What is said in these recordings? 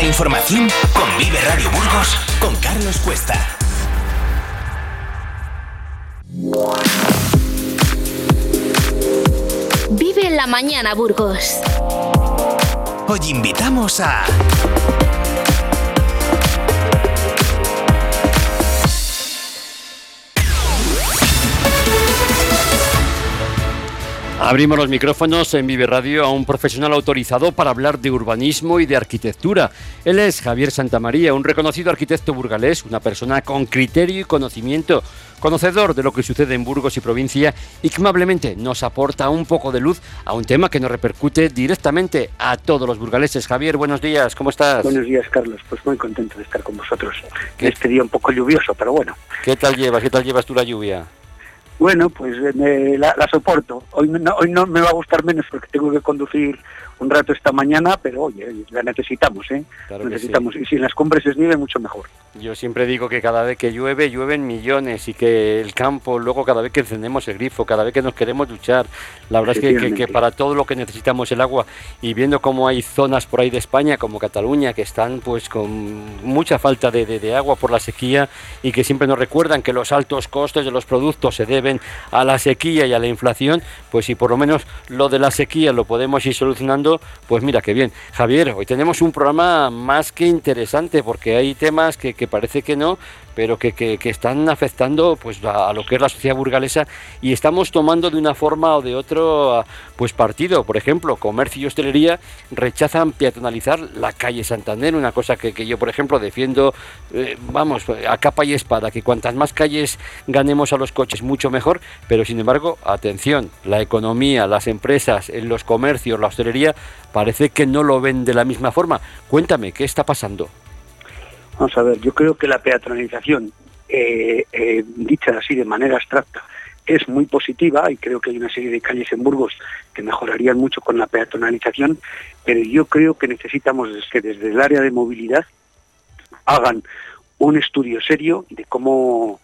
la información con Vive Radio Burgos con Carlos Cuesta. Vive en la mañana Burgos. Hoy invitamos a... Abrimos los micrófonos en Vive Radio a un profesional autorizado para hablar de urbanismo y de arquitectura. Él es Javier Santamaría, un reconocido arquitecto burgalés, una persona con criterio y conocimiento, conocedor de lo que sucede en Burgos y provincia y que amablemente nos aporta un poco de luz a un tema que nos repercute directamente a todos los burgaleses. Javier, buenos días, ¿cómo estás? Buenos días, Carlos. Pues muy contento de estar con vosotros. Este día un poco lluvioso, pero bueno. ¿Qué tal llevas? ¿Qué tal llevas tú la lluvia? Bueno, pues eh, la, soporto. Hoy no, hoy no me va a gustar menos porque tengo que conducir un rato esta mañana, pero oye, la necesitamos, ¿eh? necesitamos. Y si en las cumbres es nieve, mucho mejor. Yo siempre digo que cada vez que llueve, llueven millones y que el campo, luego cada vez que encendemos el grifo, cada vez que nos queremos duchar, la verdad es que, que, para todo lo que necesitamos el agua y viendo cómo hay zonas por ahí de España, como Cataluña, que están pues con mucha falta de, de, de agua por la sequía y que siempre nos recuerdan que los altos costes de los productos se deben a la sequía y a la inflación, pues si por lo menos lo de la sequía lo podemos ir solucionando, pues mira qué bien. Javier, hoy tenemos un programa más que interesante porque hay temas que, parece que no, pero que, están afectando pues a, lo que es la sociedad burgalesa y estamos tomando de una forma o de otro pues partido. Por ejemplo, comercio y hostelería rechazan peatonalizar la calle Santander, una cosa que, yo, por ejemplo, defiendo, eh, vamos, a capa y espada, que cuantas más calles ganemos a los coches, mucho mejor, pero sin embargo, atención, la economía, las empresas, los comercios, la hostelería, parece que no lo ven de la misma forma. Cuéntame, ¿qué está pasando? Vamos a ver, yo creo que la peatonalización, eh, eh, dicha así de manera abstracta, es muy positiva y creo que hay una serie de calles en Burgos que mejorarían mucho con la peatonalización, pero yo creo que necesitamos que desde el área de movilidad hagan un estudio serio de cómo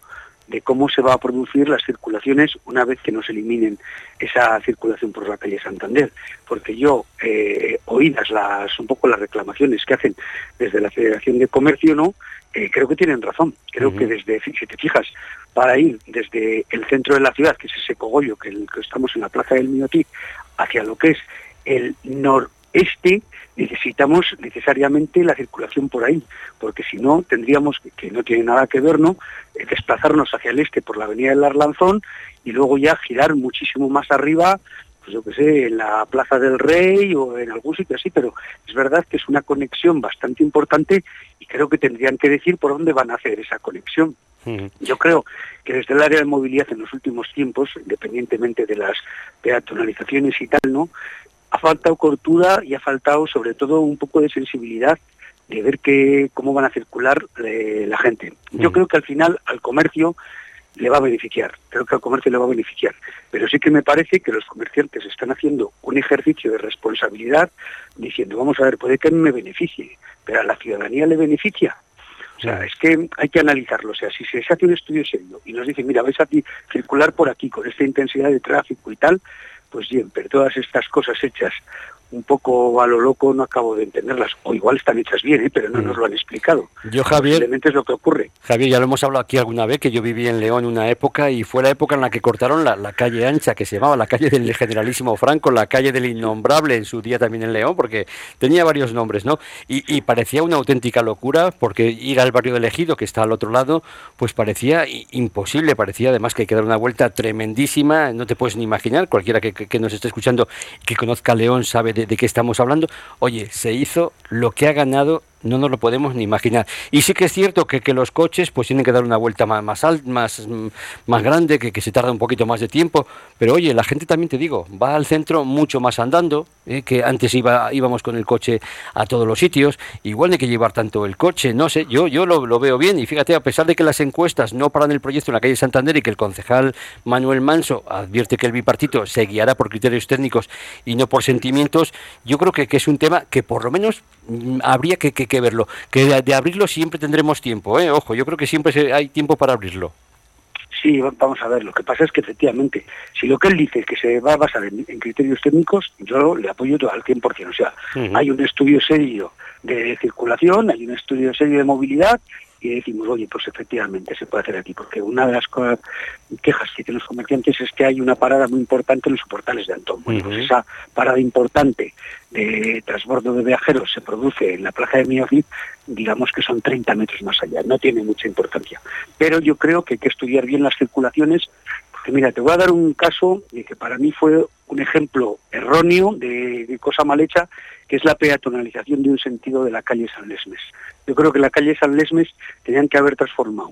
de cómo se va a producir las circulaciones una vez que nos eliminen esa circulación por la calle Santander. Porque yo, eh, oídas las, un poco las reclamaciones que hacen desde la Federación de Comercio, ¿no? Eh, creo que tienen razón. Creo que desde, si te fijas, para ir desde el centro de la ciudad, que es ese cogollo que, que estamos en la Plaza del Minotí, hacia lo que es el noreste, necesitamos necesariamente la circulación por ahí, porque si no tendríamos, que no tiene nada que ver, ¿no? Eh, desplazarnos hacia el este por la avenida del Arlanzón y luego ya girar muchísimo más arriba, pues yo que sé, en la Plaza del Rey o en algún sitio así, pero es verdad que es una conexión bastante importante y creo que tendrían que decir por dónde van a hacer esa conexión. Yo creo que desde el área de movilidad en los últimos tiempos, independientemente de las peatonalizaciones y tal, ¿no? Ha faltado cortura y ha faltado sobre todo un poco de sensibilidad de ver que, cómo van a circular eh, la gente. Yo mm. creo que al final al comercio le va a beneficiar, creo que al comercio le va a beneficiar, pero sí que me parece que los comerciantes están haciendo un ejercicio de responsabilidad diciendo, vamos a ver, puede que me beneficie, pero a la ciudadanía le beneficia. O sea, mm. es que hay que analizarlo. O sea, si se hace un estudio serio y nos dicen, mira, vais a circular por aquí con esta intensidad de tráfico y tal, pues bien, pero todas estas cosas hechas un poco a lo loco no acabo de entenderlas. O igual están hechas bien, ¿eh? pero no nos lo han explicado. Yo, Javier... Simplemente es lo que ocurre. Javier, ya lo hemos hablado aquí alguna vez, que yo viví en León una época y fue la época en la que cortaron la, calle ancha, que se llamaba la calle del Generalísimo Franco, la calle del Innombrable en su día también en León, porque tenía varios nombres, ¿no? Y, parecía una auténtica locura, porque ir al barrio del Ejido, que está al otro lado, pues parecía imposible, parecía además que hay que dar una vuelta tremendísima, no te puedes ni imaginar, cualquiera que, que nos esté escuchando que conozca León sabe de, qué estamos hablando, oye, se hizo lo que ha ganado no nos lo podemos ni imaginar. Y sí que es cierto que, que los coches pues tienen que dar una vuelta más, más, más, más grande, que, que, se tarda un poquito más de tiempo, pero oye, la gente también te digo, va al centro mucho más andando, ¿eh? que antes iba, íbamos con el coche a todos los sitios, igual de que llevar tanto el coche, no sé, yo, yo lo, lo, veo bien y fíjate, a pesar de que las encuestas no paran el proyecto en la calle Santander y que el concejal Manuel Manso advierte que el bipartito se guiará por criterios técnicos y no por sentimientos, yo creo que, que es un tema que por lo menos mm, habría que verlo. Que de, abrirlo siempre tendremos tiempo, ¿eh? Ojo, yo creo que siempre hay tiempo para abrirlo. Sí, vamos a ver, lo que pasa es que efectivamente, si lo que él dice es que se va a basar en, criterios técnicos, yo le apoyo al 100%. O sea, hay un estudio serio de circulación, hay un estudio serio de movilidad y decimos, oye, pues efectivamente se puede hacer aquí, porque una de las quejas que tienen los comerciantes es que hay una parada muy importante en los portales de Antón. Bueno, pues esa parada importante de transbordo de viajeros se produce en la plaza de Miocid, digamos que son 30 metros más allá, no tiene mucha importancia. Pero yo creo que hay que estudiar bien las circulaciones, mira, te voy a dar un caso que para mí fue un ejemplo erróneo de cosa mal hecha, que es la peatonalización de un sentido de la calle San Lesmes. Yo creo que la calle San Lesmes tenían que haber transformado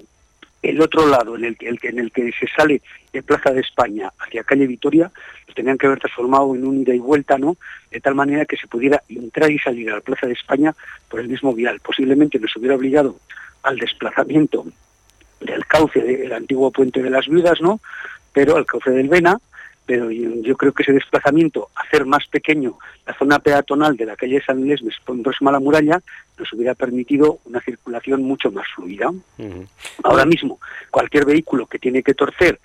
el otro lado, en el, que, en el que se sale de Plaza de España hacia calle Vitoria, lo tenían que haber transformado en un ida y vuelta, ¿no? De tal manera que se pudiera entrar y salir a la Plaza de España por el mismo vial. Posiblemente nos hubiera obligado al desplazamiento del cauce del antiguo puente de las viudas, ¿no? Pero al cauce del Vena, pero yo, creo que ese desplazamiento, hacer más pequeño la zona peatonal de la calle San Lesmes próxima a la muralla, nos hubiera permitido una circulación mucho más fluida. Ahora mismo, cualquier vehículo que tiene que torcer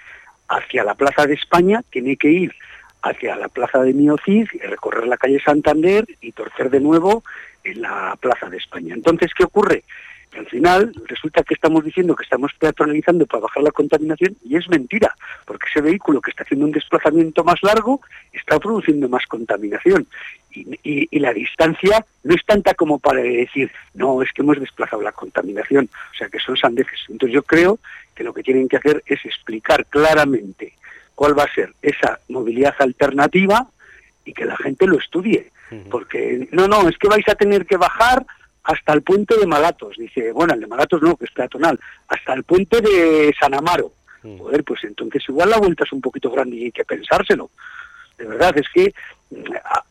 hacia la Plaza de España tiene que ir hacia la Plaza de Miocid, recorrer la calle Santander y torcer de nuevo en la Plaza de España. Entonces, ¿qué ocurre? Al final resulta que estamos diciendo que estamos peatonalizando para bajar la contaminación y es mentira, porque ese vehículo que está haciendo un desplazamiento más largo está produciendo más contaminación. Y, la distancia no es tanta como para decir, no, es que hemos desplazado la contaminación, o sea que son sandeces. Entonces yo creo que lo que tienen que hacer es explicar claramente cuál va a ser esa movilidad alternativa y que la gente lo estudie. Porque no, no, es que vais a tener que bajar hasta el puente de Malatos. Dice, bueno, el de Malatos no, que es peatonal, hasta el puente de San Amaro. Mm. Joder, pues entonces igual la vuelta es un poquito grande y hay que pensárselo. De verdad, es que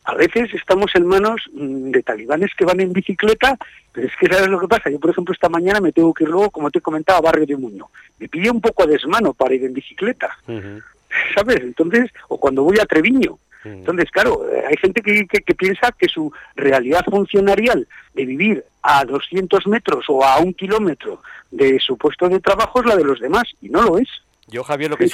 a, veces estamos en manos mm, de talibanes que van en bicicleta, pero es que sabes lo que pasa. Yo, por ejemplo, esta mañana me tengo que ir luego, como te comentaba, a Barrio de Muño. Me pide un poco de desmano para ir en bicicleta. ¿Sabes? Entonces, o cuando voy a Treviño, entonces, claro, eh, hay gente que, piensa que su realidad funcionarial de vivir a 200 metros o a un kilómetro de su puesto de trabajo es la de los demás, y no lo es. Yo, Javier, lo que,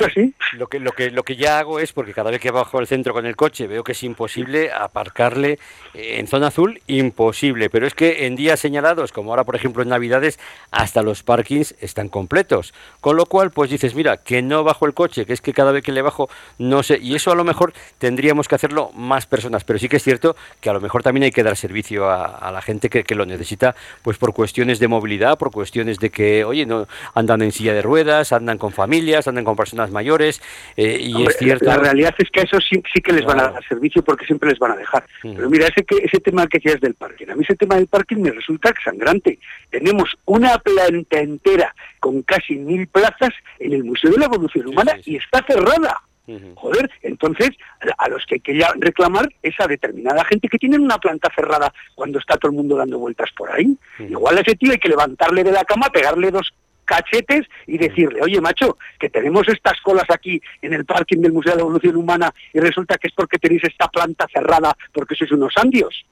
lo que, lo que, lo que ya hago es, porque cada vez que bajo al centro con el coche veo que es imposible aparcarle eh, en zona azul, imposible. Pero es que en días señalados, como ahora, por ejemplo, en Navidades, hasta los parkings están completos. Con lo cual, pues dices, mira, que no bajo el coche, que es que cada vez que le bajo, no sé. Y eso a lo mejor tendríamos que hacerlo más personas. Pero sí que es cierto que a lo mejor también hay que dar servicio a, la gente que, que, lo necesita, pues por cuestiones de movilidad, por cuestiones de que, oye, no andan en silla de ruedas, andan con familias anden con personas mayores eh, y es cierto... La realidad es que a eso sí, sí que les van a dar servicio porque siempre les van a dejar. Pero mira, ese, que, ese tema que decías del parking, a mí ese tema del parking me resulta sangrante. Tenemos una planta entera con casi mil plazas en el Museo de la Evolución Humana y está cerrada. Joder, entonces a los que hay que reclamar es a determinada gente que tiene una planta cerrada cuando está todo el mundo dando vueltas por ahí. Igual a ese tío hay que levantarle de la cama, pegarle dos cachetes y decirle, oye macho, que tenemos estas colas aquí en el parking del Museo de la Evolución Humana y resulta que es porque tenéis esta planta cerrada porque sois unos andios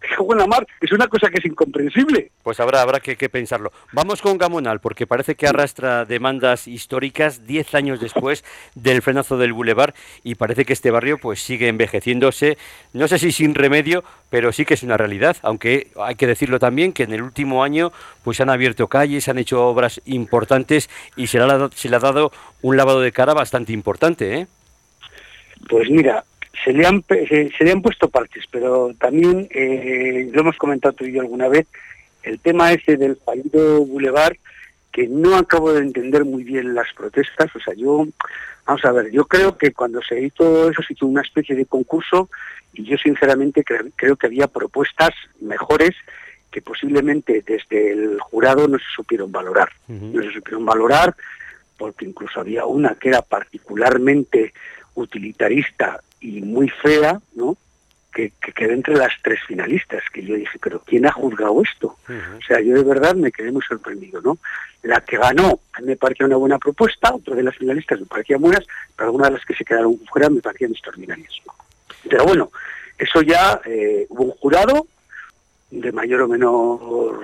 buena mar, es una cosa que es incomprensible. Pues habrá, habrá que, pensarlo. Vamos con Gamonal, porque parece que arrastra demandas históricas 10 años después del frenazo del Boulevard y parece que este barrio pues sigue envejeciéndose, no sé si sin remedio, pero sí que es una realidad, aunque hay que decirlo también que en el último año pues han abierto calles, han hecho obras importantes y se le ha, se le ha dado un lavado de cara bastante importante, ¿eh? Pues mira, se le han, se, le han puesto parches, pero también, eh, lo hemos comentado tú y yo alguna vez, el tema ese del fallido Boulevard, que no acabo de entender muy bien las protestas, o sea, yo, vamos a ver, yo creo que cuando se hizo eso, se hizo una especie de concurso, y yo sinceramente creo, que había propuestas mejores que posiblemente desde el jurado no se supieron valorar. No se supieron valorar porque incluso había una que era particularmente utilitarista y muy fea, ¿no? Que, que quedé entre las tres finalistas, que yo dije, pero ¿quién ha juzgado esto? O sea, yo de verdad me quedé muy sorprendido, ¿no? La que ganó me parecía una buena propuesta, otra de las finalistas me parecían buenas, pero algunas de las que se quedaron fuera me parecían extraordinarias. Pero bueno, eso ya eh, hubo un jurado de mayor o menor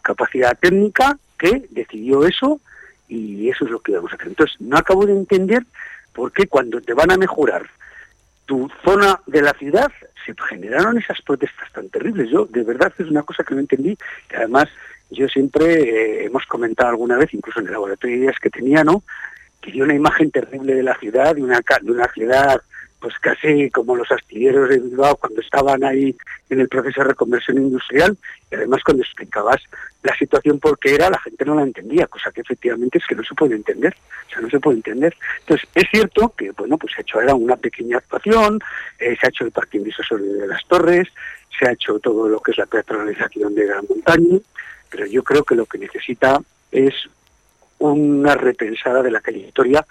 capacidad técnica que decidió eso y eso es lo que vamos a hacer. Entonces, no acabo de entender por qué cuando te van a mejorar tu zona de la ciudad se generaron esas protestas tan terribles. Yo, de verdad, es una cosa que no entendí, que además yo siempre eh, hemos comentado alguna vez, incluso en el laboratorio de ideas que tenía, ¿no? Que dio una imagen terrible de la ciudad, de una, de una ciudad pues casi como los astilleros de Bilbao cuando estaban ahí en el proceso de reconversión industrial y además cuando explicabas la situación porque era, la gente no la entendía, cosa que efectivamente es que no se puede entender, o sea, no se puede entender. Entonces, es cierto que, bueno, pues se ha hecho ahora una pequeña actuación, eh, se ha hecho el parque disuasorio de las torres, se ha hecho todo lo que es la peatonalización de Gran Montaña, pero yo creo que lo que necesita es una repensada de la calle Victoria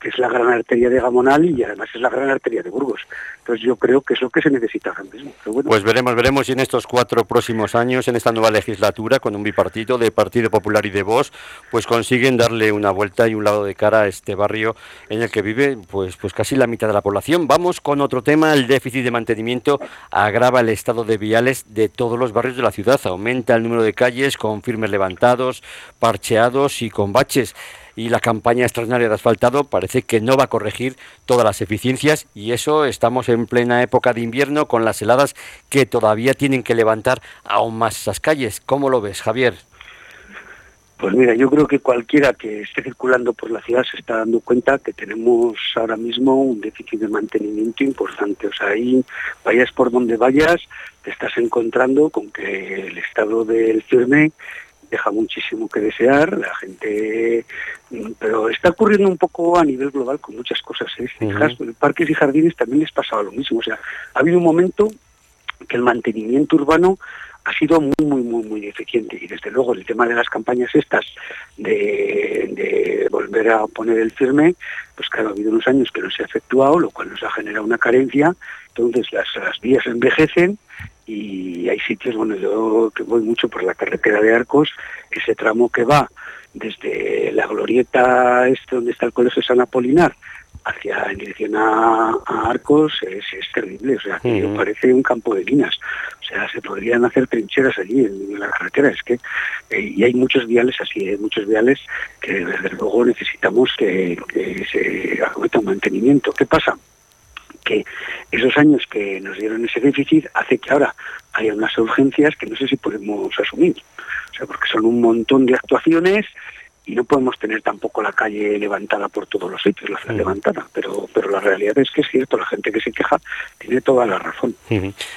que es la gran arteria de Gamonal y además es la gran arteria de Burgos. Entonces yo creo que es lo que se necesita ahora mismo. Pues veremos, veremos si en estos cuatro próximos años, en esta nueva legislatura, con un bipartito de Partido Popular y de Vox, pues consiguen darle una vuelta y un lado de cara a este barrio en el que vive pues, pues casi la mitad de la población. Vamos con otro tema, el déficit de mantenimiento agrava el estado de viales de todos los barrios de la ciudad, aumenta el número de calles con firmes levantados, parcheados y con baches y la campaña extraordinaria de asfaltado parece que no va a corregir todas las eficiencias y eso estamos en plena época de invierno con las heladas que todavía tienen que levantar aún más esas calles. ¿Cómo lo ves, Javier? Pues mira, yo creo que cualquiera que esté circulando por la ciudad se está dando cuenta que tenemos ahora mismo un déficit de mantenimiento importante. O sea, ahí vayas por donde vayas, te estás encontrando con que el estado del firme deja muchísimo que desear, la gente, pero está ocurriendo un poco a nivel global con muchas cosas. ¿eh? En parques y jardines también les pasaba lo mismo. O sea, ha habido un momento que el mantenimiento urbano ha sido muy, muy, muy, muy eficiente. Y desde luego el tema de las campañas estas de, volver a poner el firme, pues claro, ha habido unos años que no se ha efectuado, lo cual nos ha generado una carencia. Entonces las, las vías envejecen y hay sitios, bueno, yo que voy mucho por la carretera de Arcos, ese tramo que va desde la glorieta este donde está el Colegio San Apolinar hacia en dirección a, Arcos es, terrible, o sea, que parece un campo de minas, o sea, se podrían hacer trincheras allí en, la carretera, es que, eh, y hay muchos viales así, hay muchos viales que desde luego necesitamos que, que se haga un mantenimiento. ¿Qué pasa? Que esos años que nos dieron ese déficit hace que ahora haya unas urgencias que no sé si podemos asumir. O sea, porque son un montón de actuaciones y no podemos tener tampoco la calle levantada por todos los sitios, la ciudad levantada, pero, pero la realidad es que es cierto, la gente que se queja tiene toda la razón.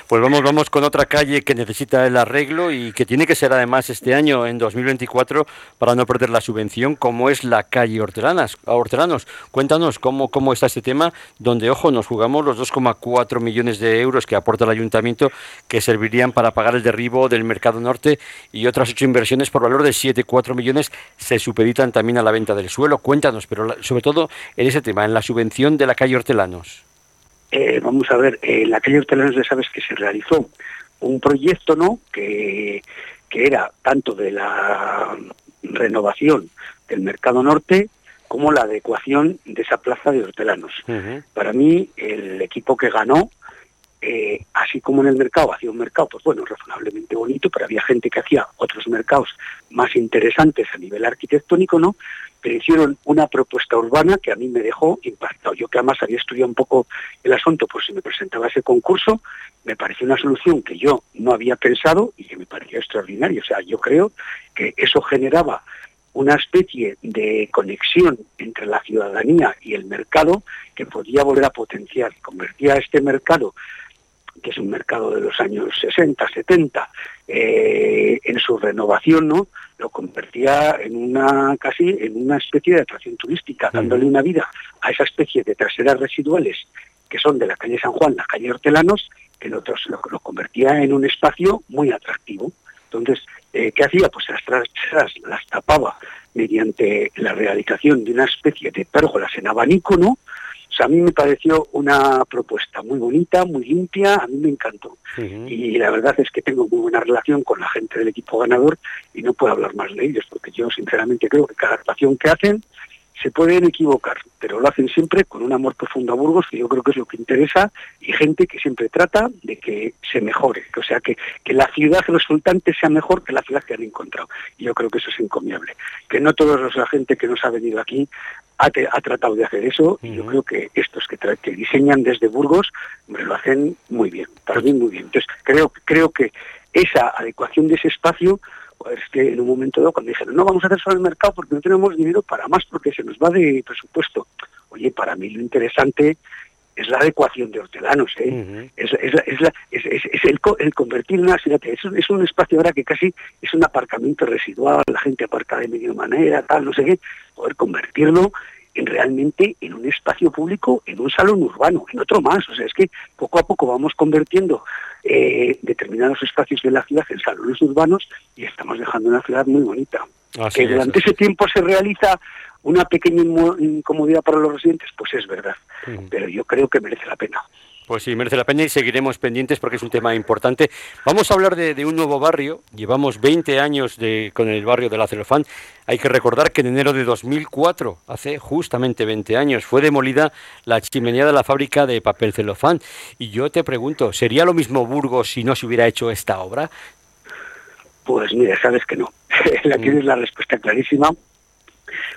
Pues vamos, vamos con otra calle que necesita el arreglo y que tiene que ser además este año, en 2024, para no perder la subvención, como es la calle Hortelanas, Hortelanos. Cuéntanos cómo, cómo está este tema, donde, ojo, nos jugamos los 2,4 millones de euros que aporta el ayuntamiento, que servirían para pagar el derribo del mercado norte y otras ocho inversiones por valor de 7,4 millones se superan supeditan también a la venta del suelo. Cuéntanos, pero sobre todo en ese tema, en la subvención de la calle Hortelanos. Eh, vamos a ver, en la calle Hortelanos ya sabes que se realizó un proyecto, ¿no? Que, que era tanto de la renovación del mercado norte como la adecuación de esa plaza de hortelanos. Para mí, el equipo que ganó eh, así como en el mercado hacía un mercado, pues bueno, razonablemente bonito, pero había gente que hacía otros mercados más interesantes a nivel arquitectónico, ¿no? Pero hicieron una propuesta urbana que a mí me dejó impactado. Yo que además había estudiado un poco el asunto, pues si me presentaba ese concurso, me pareció una solución que yo no había pensado y que me parecía extraordinaria. O sea, yo creo que eso generaba una especie de conexión entre la ciudadanía y el mercado que podía volver a potenciar, convertía este mercado que es un mercado de los años 60, 70, eh, en su renovación, ¿no? Lo convertía en una casi en una especie de atracción turística, dándole una vida a esa especie de traseras residuales que son de la calle San Juan, la calle Hortelanos, que lo, lo convertía en un espacio muy atractivo. Entonces, eh, ¿qué hacía? Pues las traseras las tapaba mediante la realización de una especie de pérgolas en abanico, ¿no? O sea, a mí me pareció una propuesta muy bonita, muy limpia, a mí me encantó. Y la verdad es que tengo muy buena relación con la gente del equipo ganador y no puedo hablar más de ellos, porque yo sinceramente creo que cada actuación que hacen se pueden equivocar, pero lo hacen siempre con un amor profundo a Burgos, que yo creo que es lo que interesa, y gente que siempre trata de que se mejore, o sea, que, que la ciudad resultante sea mejor que la ciudad que han encontrado. Y yo creo que eso es encomiable. Que no todos la gente que nos ha venido aquí ha, tratado de hacer eso, y yo creo que estos que, que diseñan desde Burgos lo hacen muy bien, para mí muy bien. Entonces, creo, creo que esa adecuación de ese espacio pues que en un momento dado cuando dijeron no vamos a hacer solo el mercado porque no tenemos dinero para más porque se nos va de presupuesto. Oye, para mí lo interesante es la adecuación de hortelanos, ¿eh? es, es, es, el, el, convertir una ciudad, es un, es un espacio ahora que casi es un aparcamiento residual, la gente aparca de medio manera, tal, no sé qué, poder convertirlo en realmente en un espacio público, en un salón urbano, en otro más. O sea, es que poco a poco vamos convirtiendo eh, determinados espacios de la ciudad en salones urbanos y estamos dejando una ciudad muy bonita. que durante ese tiempo se realiza una pequeña incomodidad para los residentes, pues es verdad. Pero yo creo que merece la pena. Pues sí, merece la pena y seguiremos pendientes porque es un tema importante. Vamos a hablar de, un nuevo barrio. Llevamos 20 años de, con el barrio de la Celofán. Hay que recordar que en enero de 2004, hace justamente 20 años, fue demolida la chimenea de la fábrica de papel celofán. Y yo te pregunto, ¿sería lo mismo Burgos si no se hubiera hecho esta obra? Pues mira, sabes que no. la tienes la respuesta clarísima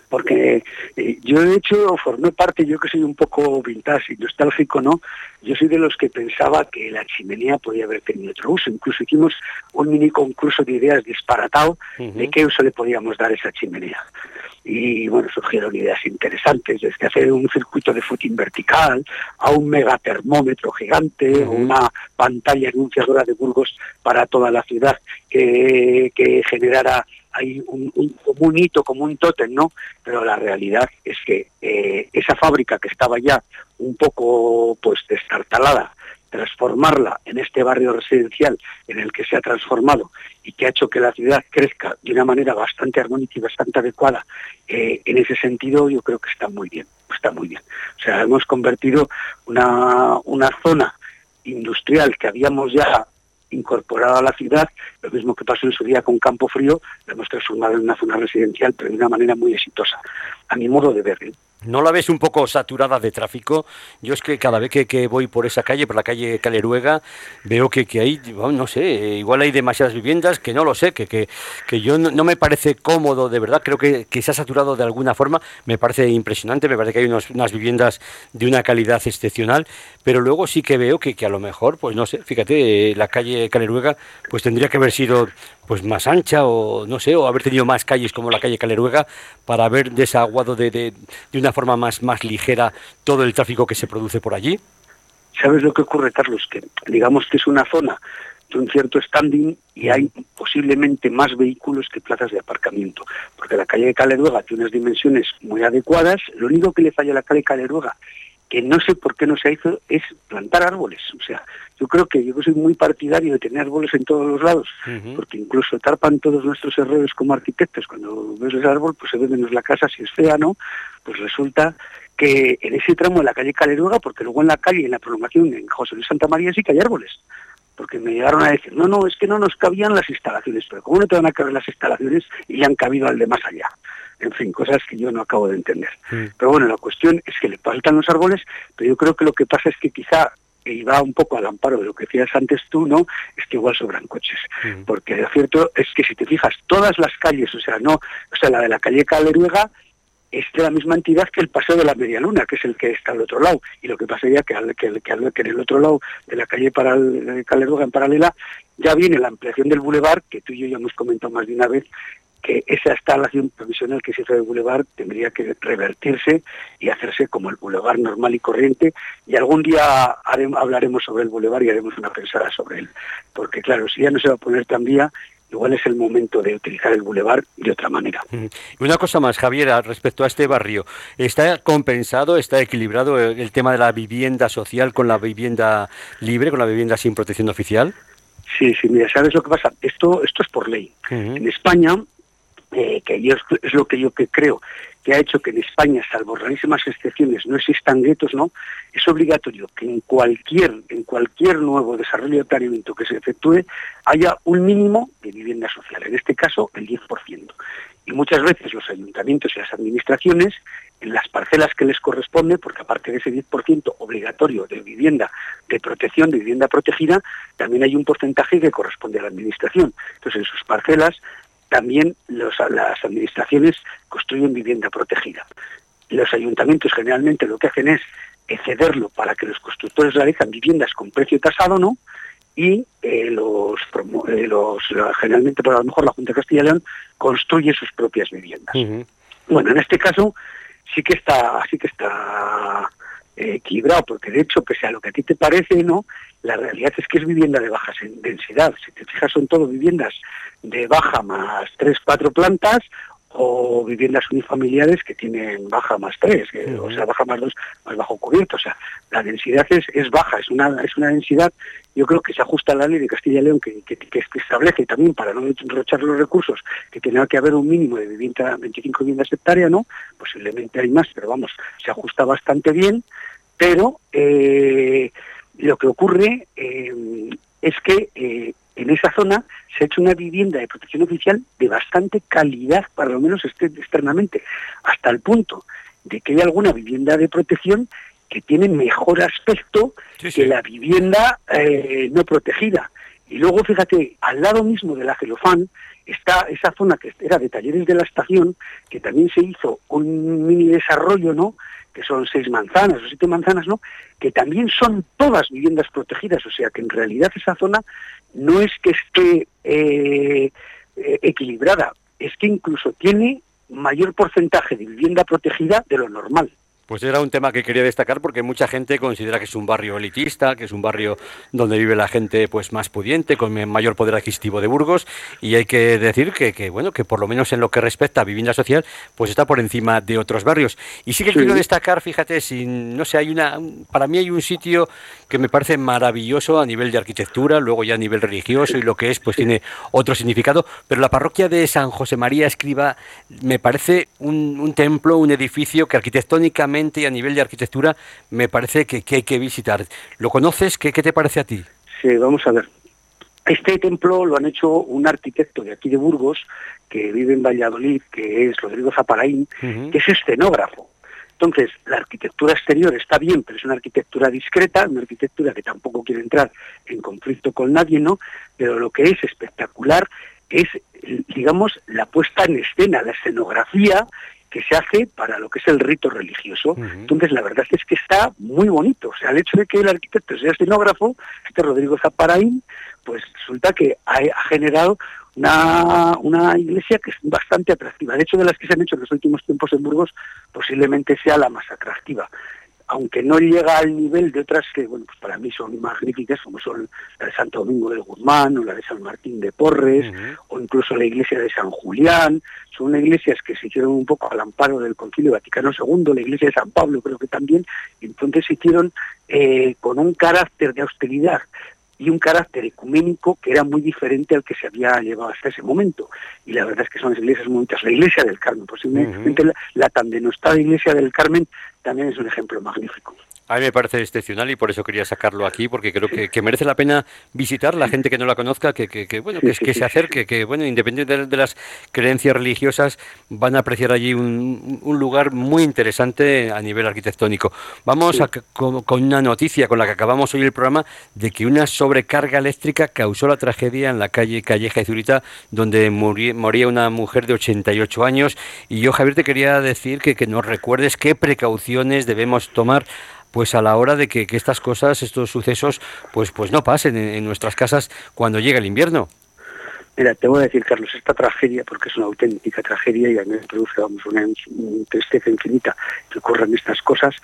porque eh, yo de hecho formé parte, yo que soy un poco vintage y nostálgico, ¿no? Yo soy de los que pensaba que la chimenea podía haber tenido otro uso. Incluso hicimos un mini concurso de ideas disparatado de qué uso le podíamos dar a esa chimenea. Y bueno, surgieron ideas interesantes, desde hacer un circuito de footing vertical, a un megatermómetro gigante, o una pantalla anunciadora de Burgos para toda la ciudad que, que generara hay un, como un hito, como un tótem, ¿no? Pero la realidad es que eh, esa fábrica que estaba ya un poco pues destartalada, transformarla en este barrio residencial en el que se ha transformado y que ha hecho que la ciudad crezca de una manera bastante armónica y bastante adecuada, eh, en ese sentido yo creo que está muy bien, está muy bien. O sea, hemos convertido una, una zona industrial que habíamos ya incorporado a la ciudad, lo mismo que pasó en su día con Campo Frío, lo hemos transformado en una zona residencial, pero de una manera muy exitosa, a mi modo de ver. ¿Eh? ¿No la ves un poco saturada de tráfico? Yo es que cada vez que, voy por esa calle, por la calle Caleruega, veo que, que hay, no sé, igual hay demasiadas viviendas, que no lo sé, que, que, que yo no, me parece cómodo, de verdad, creo que, se ha saturado de alguna forma, me parece impresionante, me parece que hay unas viviendas de una calidad excepcional, pero luego sí que veo que, que a lo mejor, pues no sé, fíjate, la calle Caleruega, pues tendría que haber sido pues más ancha o no sé, o haber tenido más calles como la calle Caleruega para haber desaguado de, de, de una forma más, más ligera todo el tráfico que se produce por allí? ¿Sabes lo que ocurre, Carlos? Que digamos que es una zona de un cierto standing y hay posiblemente más vehículos que plazas de aparcamiento, porque la calle de Caleruega tiene unas dimensiones muy adecuadas, lo único que le falla a la calle Caleruega que no sé por qué no se hizo, es plantar árboles. O sea, yo creo que yo soy muy partidario de tener árboles en todos los lados, porque incluso tarpan todos nuestros errores como arquitectos. Cuando ves ese árbol, pues se ve menos la casa, si es fea, ¿no? Pues resulta que en ese tramo de la calle Caleruega, porque luego en la calle, en la prolongación en José Luis Santa María sí que hay árboles. Porque me llegaron a decir, no, no, es que no nos cabían las instalaciones, pero ¿cómo no te van a caber las instalaciones y han cabido al de más allá? En fin, cosas que yo no acabo de entender. Pero bueno, la cuestión es que le faltan los árboles, pero yo creo que lo que pasa es que quizá y va un poco al amparo de lo que decías antes tú, ¿no? Es que igual sobran coches. Porque lo cierto es que si te fijas, todas las calles, o sea, no, o sea, la de la calle Caleruega es de la misma entidad que el Paseo de la Media Luna, que es el que está al otro lado. Y lo que pasa ya que, que, que, que en el otro lado de la calle Caleruega en paralela ya viene la ampliación del bulevar, que tú y yo ya hemos comentado más de una vez, que esa instalación provisional que se hizo de Boulevard tendría que revertirse y hacerse como el Boulevard normal y corriente. Y algún día hablaremos sobre el Boulevard y haremos una pensada sobre él. Porque claro, si ya no se va a poner tan vía, igual es el momento de utilizar el Boulevard de otra manera. Y una cosa más, Javier, respecto a este barrio, ¿está compensado, está equilibrado el tema de la vivienda social con la vivienda libre, con la vivienda sin protección oficial? Sí, sí, mira, ¿sabes lo que pasa? Esto, esto es por ley. En España que es lo que yo que creo que ha hecho que en España, salvo rarísimas excepciones, no existan guetos, ¿no? Es obligatorio que en cualquier, en cualquier nuevo desarrollo de planeamiento que se efectúe haya un mínimo de vivienda social, en este caso el 10%. Y muchas veces los ayuntamientos y las administraciones en las parcelas que les corresponde, porque aparte de ese 10% obligatorio de vivienda de protección, de vivienda protegida, también hay un porcentaje que corresponde a la Administración. Entonces, en sus parcelas también las Administraciones construyen vivienda protegida. Los ayuntamientos generalmente lo que hacen es cederlo para que los constructores realizan viviendas con precio tasado, ¿no? y eh, los, eh, los, generalmente por a lo mejor la Junta de Castilla y León construye sus propias viviendas. Bueno, en este caso sí que está, sí que está eh, equilibrado, porque de hecho, pese a lo que a ti te parece, no, la realidad es que es vivienda de baja densidad. Si te fijas, son todo viviendas de baja más tres, cuatro plantas o viviendas unifamiliares que tienen baja más tres, o sea, baja más dos, más bajo cubierto. O sea, la densidad es, es baja, es una, es una densidad, yo creo que se ajusta a la ley de Castilla y León que, que, establece también, para no derrochar los recursos, que tenga que haber un mínimo de vivienda, 25 viviendas hectáreas, ¿no? Posiblemente hay más, pero vamos, se ajusta bastante bien, pero eh, lo que ocurre eh, es que eh, en esa zona se ha hecho una vivienda de protección oficial de bastante calidad, para lo menos externamente, hasta el punto de que hay alguna vivienda de protección que tiene mejor aspecto que la vivienda eh, no protegida. Y luego, fíjate, al lado mismo de la celofán está esa zona que era de talleres de la estación, que también se hizo un mini desarrollo, ¿no? que son seis manzanas o siete manzanas, ¿no? Que también son todas viviendas protegidas, o sea que en realidad esa zona no es que esté eh, eh, equilibrada, es que incluso tiene mayor porcentaje de vivienda protegida de lo normal. Pues era un tema que quería destacar porque mucha gente considera que es un barrio elitista, que es un barrio donde vive la gente pues más pudiente, con mayor poder adquisitivo de Burgos y hay que decir que, bueno que por lo menos en lo que respecta a vivienda social pues está por encima de otros barrios. Y sí que quiero destacar, fíjate, si no sé, hay una para mí hay un sitio que me parece maravilloso a nivel de arquitectura, luego ya a nivel religioso y lo que es pues tiene otro significado, pero la parroquia de San José María Escriba me parece un, un templo, un edificio que arquitectónicamente y a nivel de arquitectura me parece que, hay que visitar. ¿Lo conoces? ¿Qué, te parece a ti? Sí, vamos a ver. Este templo lo han hecho un arquitecto de aquí de Burgos, que vive en Valladolid, que es Rodrigo Zaparaín, que es escenógrafo. Entonces, la arquitectura exterior está bien, pero es una arquitectura discreta, una arquitectura que tampoco quiere entrar en conflicto con nadie, ¿no? Pero lo que es espectacular es, digamos, la puesta en escena, la escenografía que se hace para lo que es el rito religioso. Entonces, la verdad es que está muy bonito. O sea, el hecho de que el arquitecto sea escenógrafo, este Rodrigo Zaparaín, pues resulta que ha, generado una, una, iglesia que es bastante atractiva. De hecho, de las que se han hecho en los últimos tiempos en Burgos, posiblemente sea la más atractiva aunque no llega al nivel de otras que, bueno, pues para mí son magníficas, como son la de Santo Domingo del Guzmán, o la de San Martín de Porres, o incluso la iglesia de San Julián, son iglesias que se hicieron un poco al amparo del Concilio Vaticano II, la iglesia de San Pablo creo que también, entonces se hicieron eh, con un carácter de austeridad y un carácter ecuménico que era muy diferente al que se había llevado hasta ese momento. Y la verdad es que son iglesias muy muchas. La iglesia del Carmen, posiblemente la, la, tan denostada iglesia del Carmen también es un ejemplo magnífico. A mí me parece excepcional y por eso quería sacarlo aquí, porque creo que, merece la pena visitar la gente que no la conozca, que, bueno, que, que se acerque, que bueno, independientemente de, las creencias religiosas, van a apreciar allí un, lugar muy interesante a nivel arquitectónico. Vamos con, una noticia con la que acabamos hoy el programa de que una sobrecarga eléctrica causó la tragedia en la calle Calleja y Zurita, donde moría una mujer de 88 años. Y yo, Javier, te quería decir que, que nos recuerdes qué precauciones debemos tomar pues a la hora de que, estas cosas, estos sucesos, pues, pues no pasen en, nuestras casas cuando llega el invierno. Mira, te voy a decir, Carlos, esta tragedia, porque es una auténtica tragedia y a mí me produce vamos, una, tristeza infinita que ocurran estas cosas,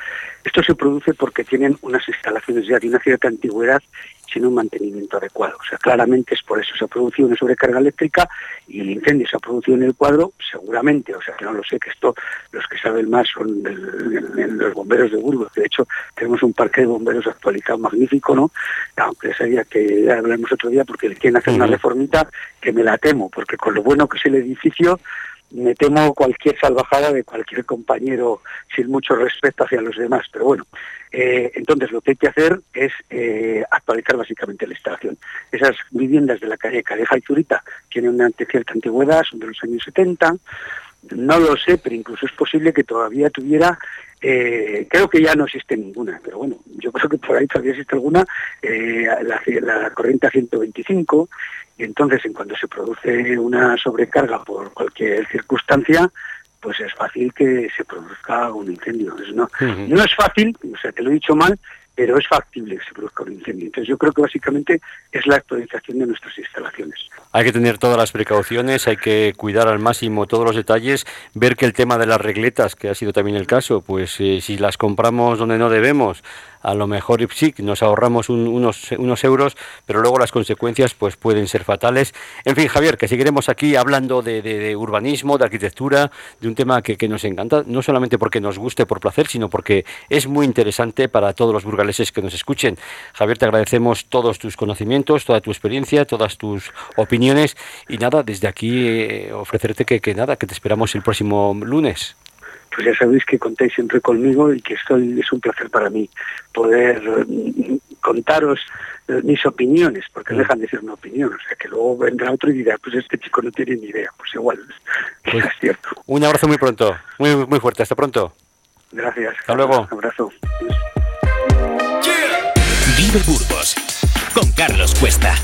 esto se produce porque tienen unas instalaciones ya de una cierta antigüedad sin un mantenimiento adecuado. O sea, claramente es por eso. Se ha producido una sobrecarga eléctrica y el incendio se ha producido en el cuadro, seguramente, o sea, que no lo sé, que esto los que saben más son los bomberos de Burgos. De hecho, tenemos un parque de bomberos actualizado magnífico, ¿no? Aunque sería que ya hablaremos otro día porque le quieren hacer una reformita que me la temo, porque con lo bueno que es el edificio, me temo cualquier salvajada de cualquier compañero sin mucho respeto hacia los demás. Pero bueno, eh, entonces lo que hay que hacer es eh, actualizar básicamente la instalación. Esas viviendas de la calle Calleja y Zurita tienen una cierta antigüedad, son de los años 70, no lo sé, pero incluso es posible que todavía tuviera eh, creo que ya no existe ninguna, pero bueno, yo creo que por ahí todavía existe alguna, eh, la, la, corriente a 125, y entonces en cuanto se produce una sobrecarga por cualquier circunstancia, pues es fácil que se produzca un incendio. no, no es fácil, o sea, te lo he dicho mal, pero es factible que se produzca un incendio. Entonces yo creo que básicamente es la actualización de nuestras instalaciones. Hay que tener todas las precauciones, hay que cuidar al máximo todos los detalles, ver que el tema de las regletas, que ha sido también el caso, pues eh, si las compramos donde no debemos, a lo mejor sí, nos ahorramos unos, unos euros, pero luego las consecuencias pues pueden ser fatales. En fin, Javier, que seguiremos aquí hablando de, urbanismo, de arquitectura, de un tema que, que, nos encanta, no solamente porque nos guste por placer, sino porque es muy interesante para todos los burgaleses que nos escuchen. Javier, te agradecemos todos tus conocimientos, toda tu experiencia, todas tus opiniones y nada, desde aquí eh, ofrecerte que, que nada, que te esperamos el próximo lunes pues ya sabéis que contáis siempre conmigo y que estoy, es un placer para mí poder mm, contaros eh, mis opiniones, porque dejan de ser una opinión, o sea que luego vendrá otro y dirá, pues este chico no tiene ni idea, pues igual, pues es cierto. Un abrazo muy pronto, muy, muy fuerte, hasta pronto. Gracias. Hasta luego. Un abrazo. Vive Burgos con Carlos Cuesta.